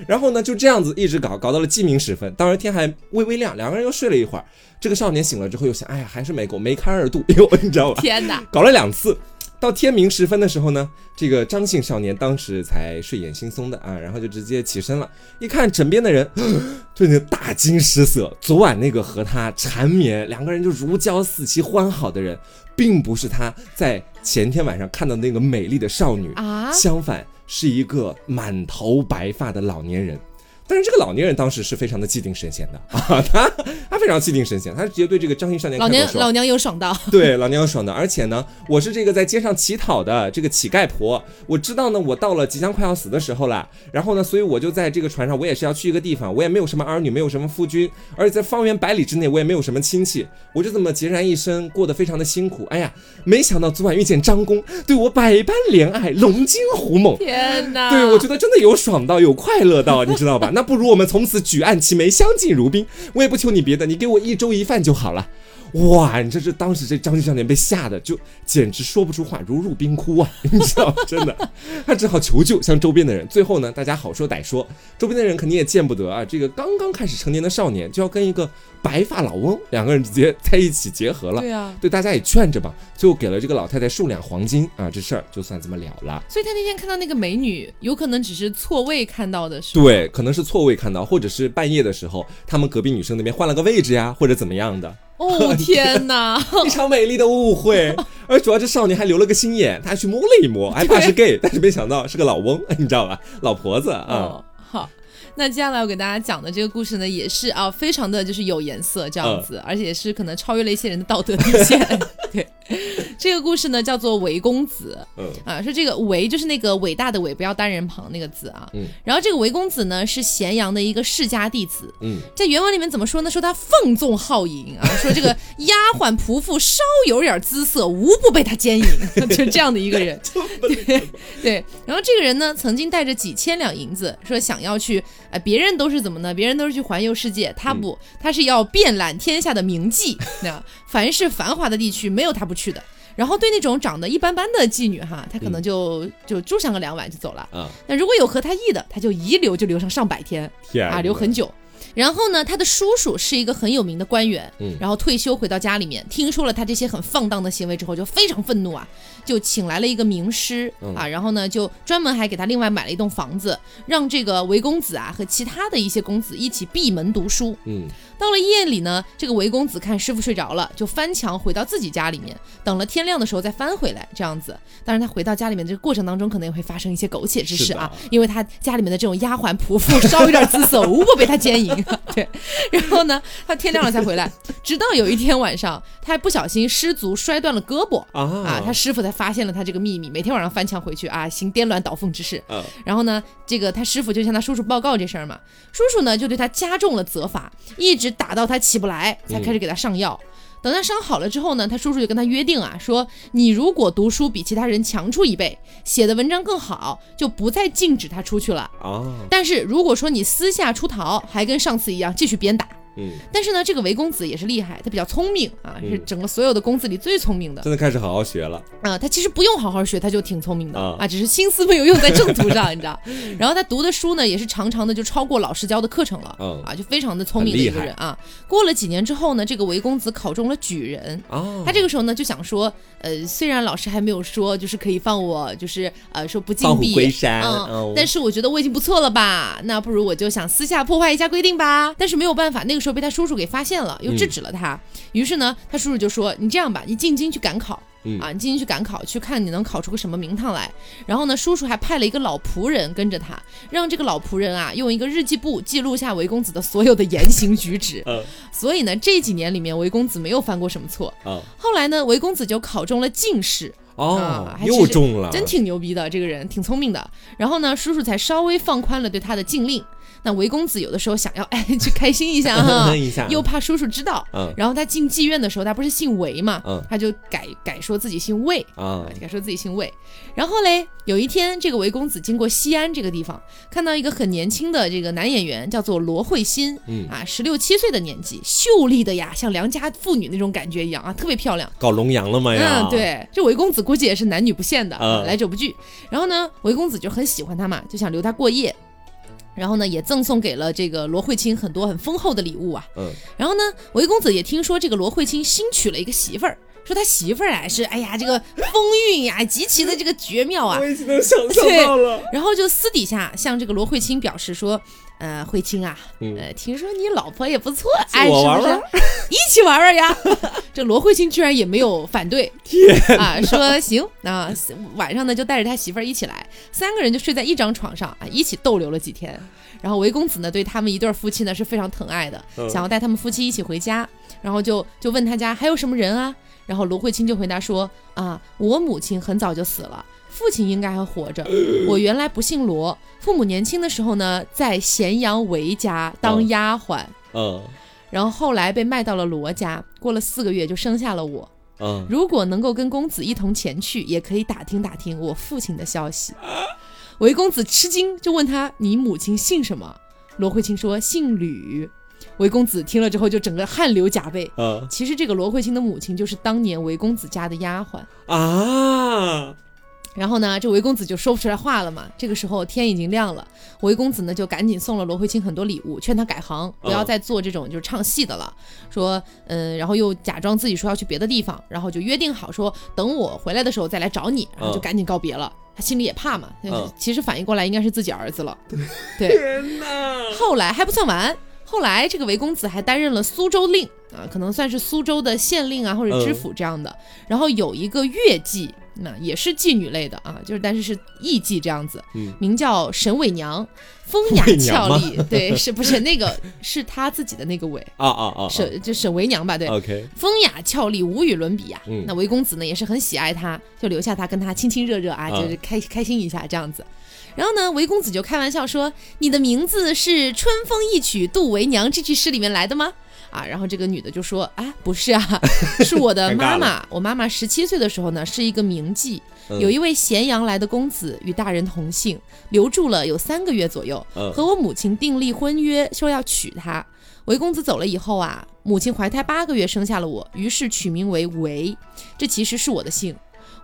然后呢，就这样子一直搞，搞到了鸡鸣时分。当时天还微微亮，两个人又睡了一会儿。这个少年醒了之后又想，哎呀，还是没够，梅开二度。哎呦，你知道吧？天哪！搞了两次，到天明时分的时候呢，这个张姓少年当时才睡眼惺忪的啊，然后就直接起身了。一看枕边的人，就那大惊失色。昨晚那个和他缠绵，两个人就如胶似漆、欢好的人，并不是他在前天晚上看到那个美丽的少女啊，相反。是一个满头白发的老年人。但是这个老年人当时是非常的气定神闲的 啊，他他非常气定神闲，他直接对这个张姓少年老娘老娘有爽到，对老娘有爽到，而且呢，我是这个在街上乞讨的这个乞丐婆，我知道呢，我到了即将快要死的时候了，然后呢，所以我就在这个船上，我也是要去一个地方，我也没有什么儿女，没有什么夫君，而且在方圆百里之内，我也没有什么亲戚，我就这么孑然一身，过得非常的辛苦。哎呀，没想到昨晚遇见张公，对我百般怜爱，龙精虎猛，天哪！对我觉得真的有爽到，有快乐到，你知道吧？那不如我们从此举案齐眉，相敬如宾。我也不求你别的，你给我一粥一饭就好了。哇，你这这当时这张俊少年被吓得就简直说不出话，如入冰窟啊！你知道，真的，他只好求救，向周边的人。最后呢，大家好说歹说，周边的人肯定也见不得啊，这个刚刚开始成年的少年就要跟一个白发老翁两个人直接在一起结合了。对啊，对大家也劝着吧，最后给了这个老太太数两黄金啊，这事儿就算这么了了。所以他那天看到那个美女，有可能只是错位看到的，是对，可能是错位看到，或者是半夜的时候，他们隔壁女生那边换了个位置呀，或者怎么样的。哦天哪！一场美丽的误会，而主要这少年还留了个心眼，他还去摸了一摸，还怕是 gay，但是没想到是个老翁，你知道吧？老婆子啊。好，那接下来我给大家讲的这个故事呢，也是啊，非常的就是有颜色这样子，而且是可能超越了一些人的道德底线。对。这个故事呢叫做韦公子，嗯啊，说这个韦就是那个伟大的韦，不要单人旁那个字啊，嗯，然后这个韦公子呢是咸阳的一个世家弟子，嗯，在原文里面怎么说呢？说他放纵好淫啊，说这个丫鬟仆妇稍有点姿色，无不被他奸淫，就这样的一个人，对对。然后这个人呢曾经带着几千两银子，说想要去，哎，别人都是怎么呢？别人都是去环游世界，他不，他是要遍览天下的名妓，那凡是繁华的地区，没有他不去的。然后对那种长得一般般的妓女哈，他可能就就住上个两晚就走了。嗯，那如果有合他意的，他就一留就留上上百天，啊，留很久。然后呢，他的叔叔是一个很有名的官员，嗯，然后退休回到家里面，听说了他这些很放荡的行为之后，就非常愤怒啊，就请来了一个名师啊，然后呢，就专门还给他另外买了一栋房子，让这个韦公子啊和其他的一些公子一起闭门读书。嗯，到了夜里呢，这个韦公子看师傅睡着了，就翻墙回到自己家里面，等了天亮的时候再翻回来，这样子。当然，他回到家里面这个过程当中，可能也会发生一些苟且之事啊，因为他家里面的这种丫鬟仆妇稍微有点姿色，无不被他奸淫。对，然后呢，他天亮了才回来，直到有一天晚上，他还不小心失足摔断了胳膊啊，他师傅才发现了他这个秘密，每天晚上翻墙回去啊，行颠鸾倒凤之事。然后呢，这个他师傅就向他叔叔报告这事儿嘛，叔叔呢就对他加重了责罚，一直打到他起不来，才开始给他上药。等他伤好了之后呢，他叔叔就跟他约定啊，说你如果读书比其他人强出一倍，写的文章更好，就不再禁止他出去了。哦，但是如果说你私下出逃，还跟上次一样继续鞭打。嗯，但是呢，这个韦公子也是厉害，他比较聪明啊，是整个所有的公子里最聪明的，真的开始好好学了啊。他其实不用好好学，他就挺聪明的啊，只是心思没有用在正途上，你知道。然后他读的书呢，也是常常的就超过老师教的课程了，啊，就非常的聪明的一个人啊。过了几年之后呢，这个韦公子考中了举人啊，他这个时候呢就想说，呃，虽然老师还没有说就是可以放我，就是呃说不禁闭，归山，嗯，但是我觉得我已经不错了吧，那不如我就想私下破坏一下规定吧。但是没有办法，那个时候。被他叔叔给发现了，又制止了他。于是呢，他叔叔就说：“你这样吧，你进京去赶考啊，你进京去赶考，去看你能考出个什么名堂来。”然后呢，叔叔还派了一个老仆人跟着他，让这个老仆人啊用一个日记簿记录下韦公子的所有的言行举止。所以呢，这几年里面韦公子没有犯过什么错。后来呢，韦公子就考中了进士。哦，又中了，真挺牛逼的，这个人挺聪明的。然后呢，叔叔才稍微放宽了对他的禁令。那韦公子有的时候想要哎 去开心一下 哈，又怕叔叔知道。嗯。然后他进妓院的时候，他不是姓韦嘛，嗯，他就改改说自己姓魏啊，改说自己姓魏。然后嘞，有一天这个韦公子经过西安这个地方，看到一个很年轻的这个男演员，叫做罗慧欣，嗯啊，十六七岁的年纪，秀丽的呀，像良家妇女那种感觉一样啊，特别漂亮。搞龙阳了吗呀？嗯，对，这韦公子估计也是男女不限的，来者不拒。然后呢，韦公子就很喜欢他嘛，就想留他过夜。然后呢，也赠送给了这个罗慧卿很多很丰厚的礼物啊。嗯。然后呢，韦公子也听说这个罗慧卿新娶了一个媳妇儿，说他媳妇儿啊是哎呀这个风韵呀极其的这个绝妙啊。我已经能想象到了。然后就私底下向这个罗慧卿表示说。呃，慧清啊，呃，听说你老婆也不错，哎，是不是？一起玩玩呀？这罗慧清居然也没有反对，啊，说行，那晚上呢就带着他媳妇儿一起来，三个人就睡在一张床上啊，一起逗留了几天。然后韦公子呢对他们一对夫妻呢是非常疼爱的，想要带他们夫妻一起回家，然后就就问他家还有什么人啊？然后罗慧清就回答说啊，我母亲很早就死了。父亲应该还活着。我原来不姓罗，父母年轻的时候呢，在咸阳韦家当丫鬟，嗯，然后后来被卖到了罗家，过了四个月就生下了我，嗯，如果能够跟公子一同前去，也可以打听打听我父亲的消息。韦公子吃惊，就问他：“你母亲姓什么？”罗慧卿说：“姓吕。”韦公子听了之后就整个汗流浃背。嗯，其实这个罗慧卿的母亲就是当年韦公子家的丫鬟啊。然后呢，这韦公子就说不出来话了嘛。这个时候天已经亮了，韦公子呢就赶紧送了罗慧卿很多礼物，劝他改行，不要再做这种就是唱戏的了。说，嗯，然后又假装自己说要去别的地方，然后就约定好说等我回来的时候再来找你，然后就赶紧告别了。他心里也怕嘛，其实反应过来应该是自己儿子了。对，天哪！后来还不算完，后来这个韦公子还担任了苏州令啊，可能算是苏州的县令啊或者知府这样的。然后有一个乐伎。那也是妓女类的啊，就是但是是艺妓这样子，名叫沈伟娘，风雅俏丽，对，是不是那个是他自己的那个伟啊啊啊，沈就沈维娘吧，对，OK，风雅俏丽，无与伦比呀。那韦公子呢也是很喜爱她，就留下她跟她亲亲热热啊，就是开开心一下这样子。然后呢，韦公子就开玩笑说：“你的名字是春风一曲杜为娘这句诗里面来的吗？”啊，然后这个女的就说：“啊，不是啊，是我的妈妈。我妈妈十七岁的时候呢，是一个名妓，有一位咸阳来的公子与大人同姓，留住了有三个月左右，和我母亲订立婚约，说要娶她。韦公子走了以后啊，母亲怀胎八个月生下了我，于是取名为韦，这其实是我的姓。”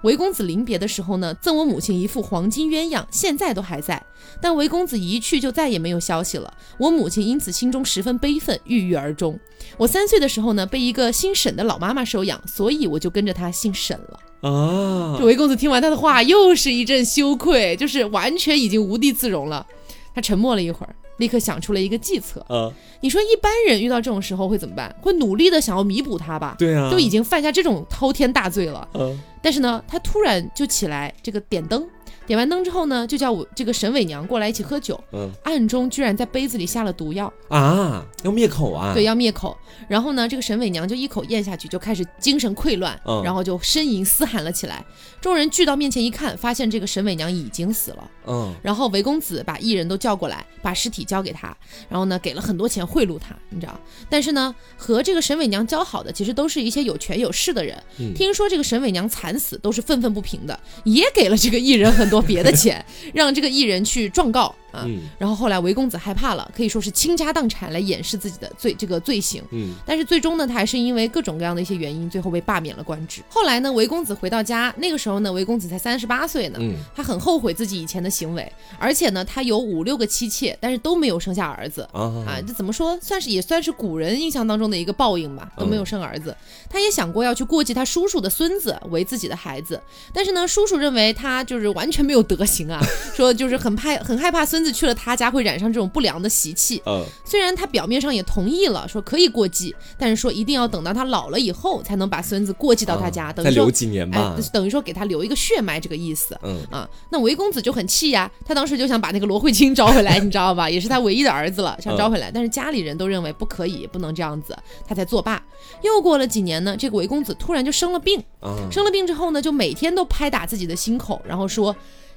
韦公子临别的时候呢，赠我母亲一副黄金鸳鸯，现在都还在。但韦公子一去就再也没有消息了，我母亲因此心中十分悲愤，郁郁而终。我三岁的时候呢，被一个姓沈的老妈妈收养，所以我就跟着她姓沈了。啊！这韦公子听完他的话，又是一阵羞愧，就是完全已经无地自容了。他沉默了一会儿。立刻想出了一个计策。嗯，你说一般人遇到这种时候会怎么办？会努力的想要弥补他吧？对啊，都已经犯下这种滔天大罪了。嗯，但是呢，他突然就起来，这个点灯。点完灯之后呢，就叫我这个沈伟娘过来一起喝酒。嗯，暗中居然在杯子里下了毒药啊！要灭口啊？对，要灭口。然后呢，这个沈伟娘就一口咽下去，就开始精神溃乱，然后就呻吟嘶喊了起来。众人聚到面前一看，发现这个沈伟娘已经死了。嗯，然后韦公子把艺人都叫过来，把尸体交给他，然后呢，给了很多钱贿赂他，你知道？但是呢，和这个沈伟娘交好的，其实都是一些有权有势的人。听说这个沈伟娘惨死，都是愤愤不平的，也给了这个艺人很。多别的钱，让这个艺人去状告。啊，然后后来韦公子害怕了，可以说是倾家荡产来掩饰自己的罪这个罪行。嗯，但是最终呢，他还是因为各种各样的一些原因，最后被罢免了官职。后来呢，韦公子回到家，那个时候呢，韦公子才三十八岁呢。嗯，他很后悔自己以前的行为，而且呢，他有五六个妻妾，但是都没有生下儿子。啊，这怎么说，算是也算是古人印象当中的一个报应吧，都没有生儿子。他也想过要去过继他叔叔的孙子为自己的孩子，但是呢，叔叔认为他就是完全没有德行啊，说就是很怕很害怕孙。子去了他家会染上这种不良的习气。嗯，虽然他表面上也同意了，说可以过继，但是说一定要等到他老了以后才能把孙子过继到他家，等于留几年吧，等于说给他留一个血脉这个意思。嗯啊，那韦公子就很气呀，他当时就想把那个罗慧卿招回来，你知道吧？也是他唯一的儿子了，想招回来，但是家里人都认为不可以，不能这样子，他才作罢。又过了几年呢，这个韦公子突然就生了病，生了病之后呢，就每天都拍打自己的心口，然后说。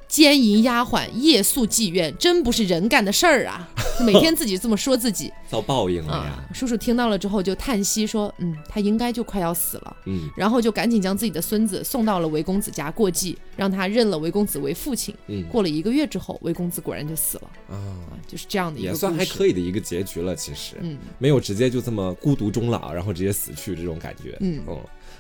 奸淫丫鬟，夜宿妓院，真不是人干的事儿啊！每天自己这么说自己，遭报应了呀！叔叔听到了之后就叹息说：“嗯，他应该就快要死了。”嗯，然后就赶紧将自己的孙子送到了韦公子家过继，让他认了韦公子为父亲。嗯，过了一个月之后，韦公子果然就死了啊！就是这样的一个也算还可以的一个结局了。其实，嗯，没有直接就这么孤独终老，然后直接死去这种感觉。嗯嗯。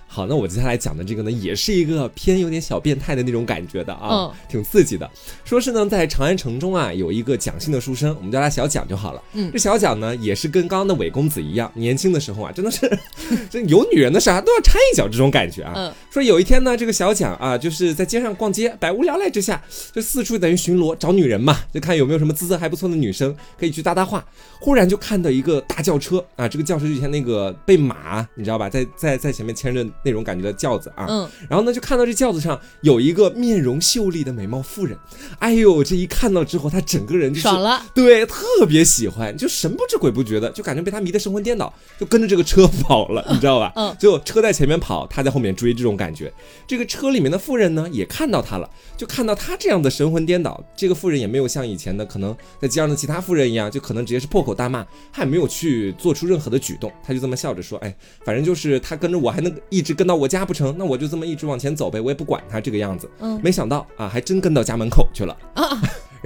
好，那我接下来讲的这个呢，也是一个偏有点小变态的那种感觉的啊，挺刺激的。说是呢，在长安城中啊，有一个蒋姓的书生，我们叫他小蒋就好了。嗯，这小蒋呢，也是跟刚刚的韦公子一样，年轻的时候啊，真的是 这有女人的事啊，都要掺一脚这种感觉啊。嗯，说有一天呢，这个小蒋啊，就是在街上逛街，百无聊赖之下，就四处等于巡逻找女人嘛，就看有没有什么姿色还不错的女生可以去搭搭话。忽然就看到一个大轿车啊，这个轿车就像那个被马，你知道吧，在在在前面牵着。那种感觉的轿子啊，嗯，然后呢，就看到这轿子上有一个面容秀丽的美貌妇人，哎呦，这一看到之后，他整个人就爽了，对，特别喜欢，就神不知鬼不觉的，就感觉被他迷得神魂颠倒，就跟着这个车跑了，你知道吧？嗯，就车在前面跑，他在后面追，这种感觉。这个车里面的妇人呢，也看到他了，就看到他这样的神魂颠倒，这个妇人也没有像以前的可能在街上的其他妇人一样，就可能直接是破口大骂，他也没有去做出任何的举动，他就这么笑着说，哎，反正就是他跟着我还能一直。跟到我家不成，那我就这么一直往前走呗，我也不管他这个样子。嗯，没想到啊，还真跟到家门口去了啊。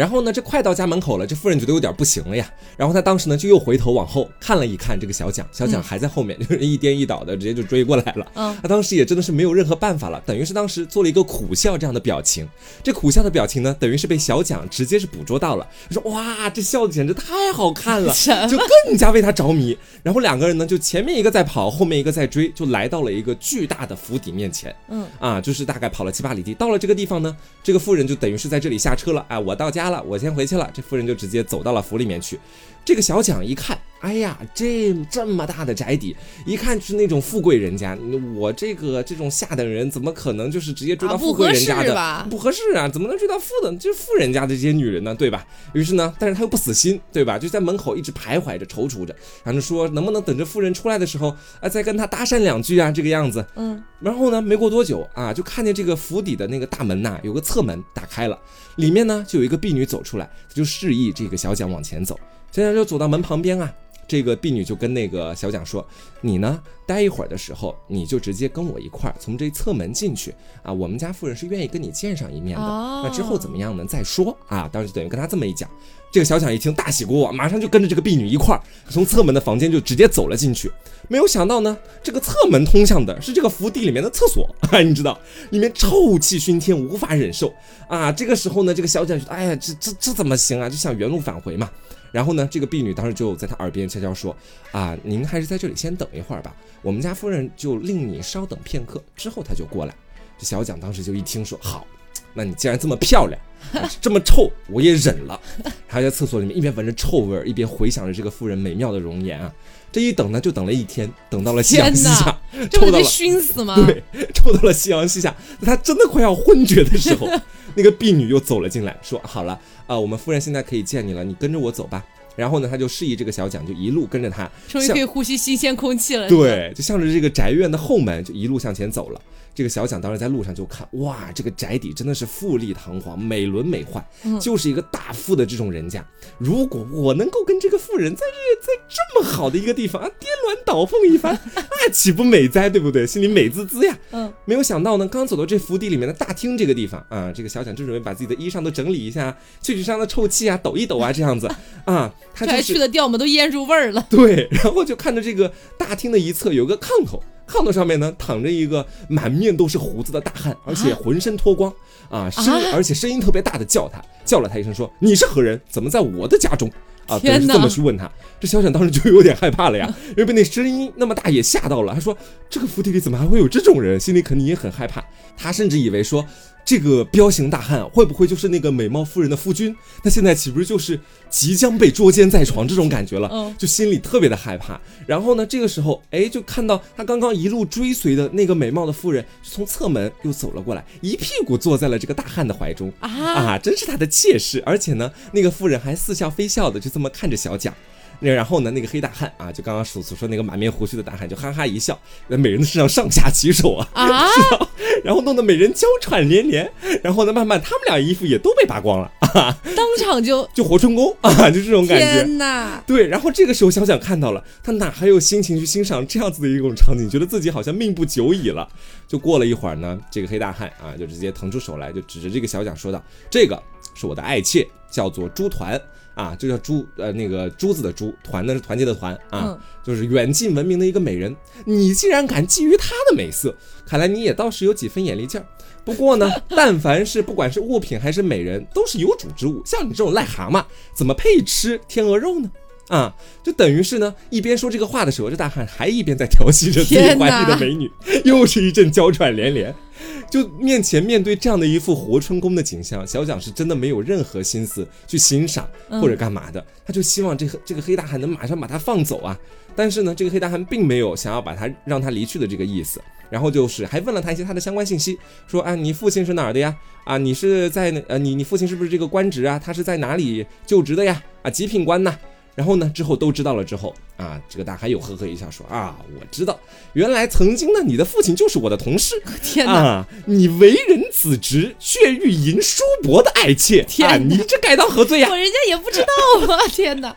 然后呢，这快到家门口了，这妇人觉得有点不行了呀。然后她当时呢，就又回头往后看了一看这个小蒋，小蒋还在后面，就是一颠一倒的，直接就追过来了。嗯，她当时也真的是没有任何办法了，等于是当时做了一个苦笑这样的表情。这苦笑的表情呢，等于是被小蒋直接是捕捉到了。说哇，这笑的简直太好看了，就更加为他着迷。然后两个人呢，就前面一个在跑，后面一个在追，就来到了一个巨大的府邸面前。嗯，啊，就是大概跑了七八里地，到了这个地方呢，这个妇人就等于是在这里下车了。哎，我到家了，我先回去了。这妇人就直接走到了府里面去。这个小蒋一看，哎呀，这这么大的宅邸，一看就是那种富贵人家。我这个这种下等人，怎么可能就是直接追到富贵人家的？不合适啊，怎么能追到富的？就是富人家的这些女人呢，对吧？于是呢，但是他又不死心，对吧？就在门口一直徘徊着，踌躇着，然后说能不能等着夫人出来的时候，啊，再跟他搭讪两句啊，这个样子。嗯。然后呢，没过多久啊，就看见这个府邸的那个大门呐，有个侧门打开了，里面呢就有一个婢女走出来，就示意这个小蒋往前走。小蒋就走到门旁边啊，这个婢女就跟那个小蒋说：“你呢，待一会儿的时候，你就直接跟我一块儿从这侧门进去啊。我们家夫人是愿意跟你见上一面的。那之后怎么样呢？再说啊。当时就等于跟他这么一讲，这个小蒋一听大喜过望，马上就跟着这个婢女一块儿从侧门的房间就直接走了进去。没有想到呢，这个侧门通向的是这个府邸里面的厕所啊，你知道，里面臭气熏天，无法忍受啊。这个时候呢，这个小蒋就哎呀，这这这怎么行啊？就想原路返回嘛。”然后呢，这个婢女当时就在他耳边悄悄说：“啊，您还是在这里先等一会儿吧，我们家夫人就令你稍等片刻，之后她就过来。”这小蒋当时就一听说：“好，那你既然这么漂亮，这么臭，我也忍了。”他在厕所里面一边闻着臭味儿，一边回想着这个夫人美妙的容颜啊。这一等呢，就等了一天，等到了夕阳西下，抽到了熏死吗？对，抽到了夕阳西下，他真的快要昏厥的时候，那个婢女又走了进来，说：“好了。”啊，我们夫人现在可以见你了，你跟着我走吧。然后呢，他就示意这个小蒋就一路跟着他，终于可以呼吸新鲜空气了。对，就向着这个宅院的后门就一路向前走了。这个小蒋当时在路上就看，哇，这个宅邸真的是富丽堂皇、美轮美奂，就是一个大富的这种人家。如果我能够跟这个富人在这在这么好的一个地方啊，颠鸾倒凤一番，那岂不美哉？对不对？心里美滋滋呀。嗯，没有想到呢，刚走到这府邸里面的大厅这个地方啊，这个小蒋正准备把自己的衣裳都整理一下，去去身上的臭气啊，抖一抖啊，这样子 啊，他还去的掉嘛，都腌入味儿了。对，然后就看着这个大厅的一侧有个炕头。炕头上面呢，躺着一个满面都是胡子的大汉，而且浑身脱光啊，声而且声音特别大的叫他，叫了他一声说：“你是何人？怎么在我的家中？”啊，等于这么去问他，这小沈当时就有点害怕了呀，因为被那声音那么大也吓到了。他说：“这个府邸里怎么还会有这种人？”心里肯定也很害怕。他甚至以为说。这个彪形大汉会不会就是那个美貌夫人的夫君？那现在岂不是就是即将被捉奸在床这种感觉了？嗯，就心里特别的害怕。然后呢，这个时候，哎，就看到他刚刚一路追随的那个美貌的夫人，从侧门又走了过来，一屁股坐在了这个大汉的怀中啊啊，真是他的妾室。而且呢，那个夫人还似笑非笑的就这么看着小蒋。那然后呢？那个黑大汉啊，就刚刚所所说那个满面胡须的大汉，就哈哈一笑，在美人的身上上下其手啊，啊，然后弄得美人娇喘连连。然后呢，慢慢他们俩衣服也都被扒光了啊，当场就就活春宫啊，就这种感觉。天哪！对，然后这个时候小蒋看到了，他哪还有心情去欣赏这样子的一种场景？觉得自己好像命不久矣了。就过了一会儿呢，这个黑大汉啊，就直接腾出手来，就指着这个小蒋说道：“这个是我的爱妾，叫做朱团。”啊，就叫珠，呃，那个珠子的珠，团呢是团结的团啊，就是远近闻名的一个美人。你竟然敢觊觎她的美色，看来你也倒是有几分眼力劲儿。不过呢，但凡是不管是物品还是美人，都是有主之物。像你这种癞蛤蟆，怎么配吃天鹅肉呢？啊，就等于是呢，一边说这个话的时候，这大汉还一边在调戏着自己怀里的美女，又是一阵娇喘连连。就面前面对这样的一副活春宫的景象，小蒋是真的没有任何心思去欣赏或者干嘛的，他就希望这这个黑大汉能马上把他放走啊。但是呢，这个黑大汉并没有想要把他让他离去的这个意思，然后就是还问了他一些他的相关信息，说啊，你父亲是哪儿的呀？啊，你是在呃，你你父亲是不是这个官职啊？他是在哪里就职的呀？啊，极品官呐。然后呢？之后都知道了之后啊，这个大海又呵呵一笑说：“啊，我知道，原来曾经呢，你的父亲就是我的同事。天哪，你为人子侄，却欲淫叔伯的爱妾，天，你这该当何罪呀？我人家也不知道啊！天哪！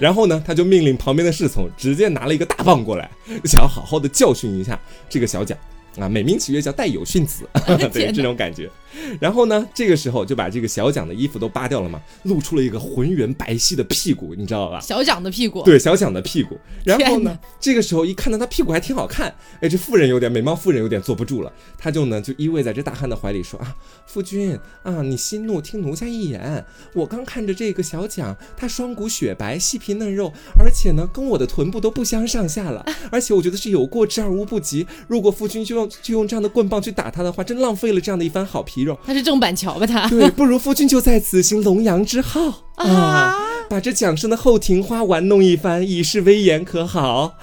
然后呢，他就命令旁边的侍从直接拿了一个大棒过来，想要好好的教训一下这个小蒋啊，美名其曰叫带有训子，对 这种感觉。然后呢，这个时候就把这个小蒋的衣服都扒掉了嘛，露出了一个浑圆白皙的屁股，你知道吧？小蒋的屁股，对，小蒋的屁股。然后呢，这个时候一看到他屁股还挺好看，哎，这妇人有点美貌，妇人有点坐不住了，他就呢就依偎在这大汉的怀里说啊，夫君啊，你息怒，听奴家一言。我刚看着这个小蒋，他双骨雪白，细皮嫩肉，而且呢跟我的臀部都不相上下了，而且我觉得是有过之而无不及。如果夫君就用就用这样的棍棒去打他的话，真浪费了这样的一番好皮肉。他是郑板桥吧？他对，不如夫君就在此行龙阳之好啊，把这蒋生的后庭花玩弄一番，以示威严，可好？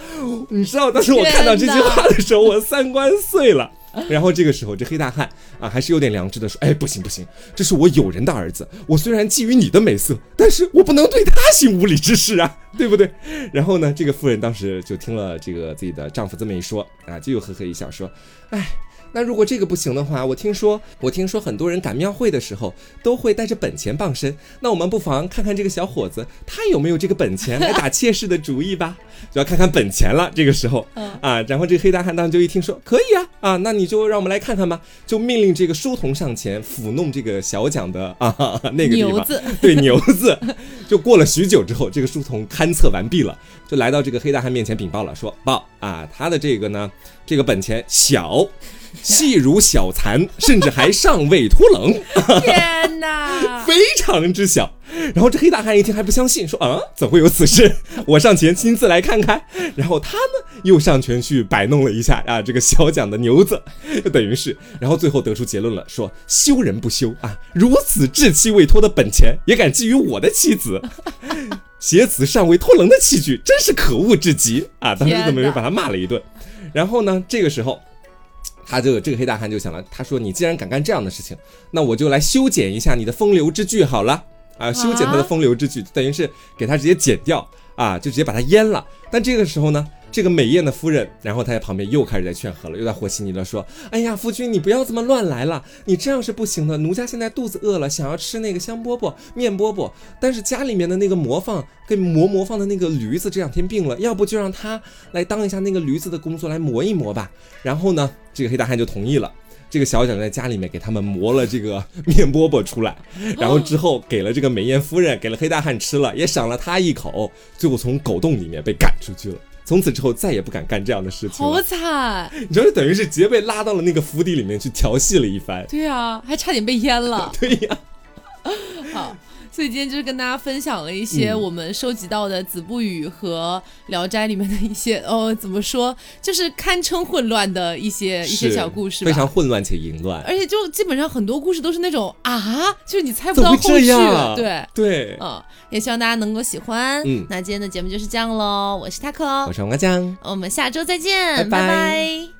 你知道当时我看到这句话的时候，我三观碎了。然后这个时候，这黑大汉啊，还是有点良知的说：“哎，不行不行，这是我友人的儿子，我虽然觊觎你的美色，但是我不能对他行无礼之事啊，对不对？”然后呢，这个妇人当时就听了这个自己的丈夫这么一说啊，就又呵呵一笑说：“哎。”那如果这个不行的话，我听说，我听说很多人赶庙会的时候都会带着本钱傍身。那我们不妨看看这个小伙子，他有没有这个本钱来打妾室的主意吧？就要看看本钱了。这个时候，啊，然后这个黑大汉当时就一听说可以啊，啊，那你就让我们来看看吧。就命令这个书童上前抚弄这个小蒋的 啊那个牛子，对牛子。就过了许久之后，这个书童勘测完毕了，就来到这个黑大汉面前禀报了，说报啊，他的这个呢，这个本钱小。细如小蚕，甚至还尚未脱棱。天哪，非常之小。然后这黑大汉一听还不相信，说啊，怎会有此事？我上前亲自来看看。然后他呢，又上前去摆弄了一下啊，这个小蒋的牛子，就等于是，然后最后得出结论了，说休人不休啊，如此稚气未脱的本钱，也敢觊觎我的妻子，携此尚未脱棱的器具，真是可恶至极啊！当时怎么又把他骂了一顿。然后呢，这个时候。他就这个黑大汉就想了，他说：“你既然敢干这样的事情，那我就来修剪一下你的风流之具好了啊！修剪他的风流之具，等于是给他直接剪掉啊，就直接把他阉了。但这个时候呢？”这个美艳的夫人，然后她在旁边又开始在劝和了，又在和稀泥了，说：“哎呀，夫君，你不要这么乱来了，你这样是不行的。奴家现在肚子饿了，想要吃那个香饽饽、面饽饽，但是家里面的那个磨坊跟磨磨坊的那个驴子这两天病了，要不就让他来当一下那个驴子的工作，来磨一磨吧。”然后呢，这个黑大汉就同意了。这个小蒋在家里面给他们磨了这个面饽饽出来，然后之后给了这个美艳夫人，给了黑大汉吃了，也赏了他一口，最后从狗洞里面被赶出去了。从此之后再也不敢干这样的事情好惨！你知道，等于是直接被拉到了那个府邸里面去调戏了一番。对啊，还差点被淹了。对呀。好。所以今天就是跟大家分享了一些我们收集到的《子不语》和《聊斋》里面的一些 哦，怎么说，就是堪称混乱的一些一些小故事，非常混乱且淫乱。而且就基本上很多故事都是那种啊，就是你猜不到后续。对对，嗯，也希望大家能够喜欢。嗯，那今天的节目就是这样喽。我是 taco，我是王江，我们下周再见，拜拜。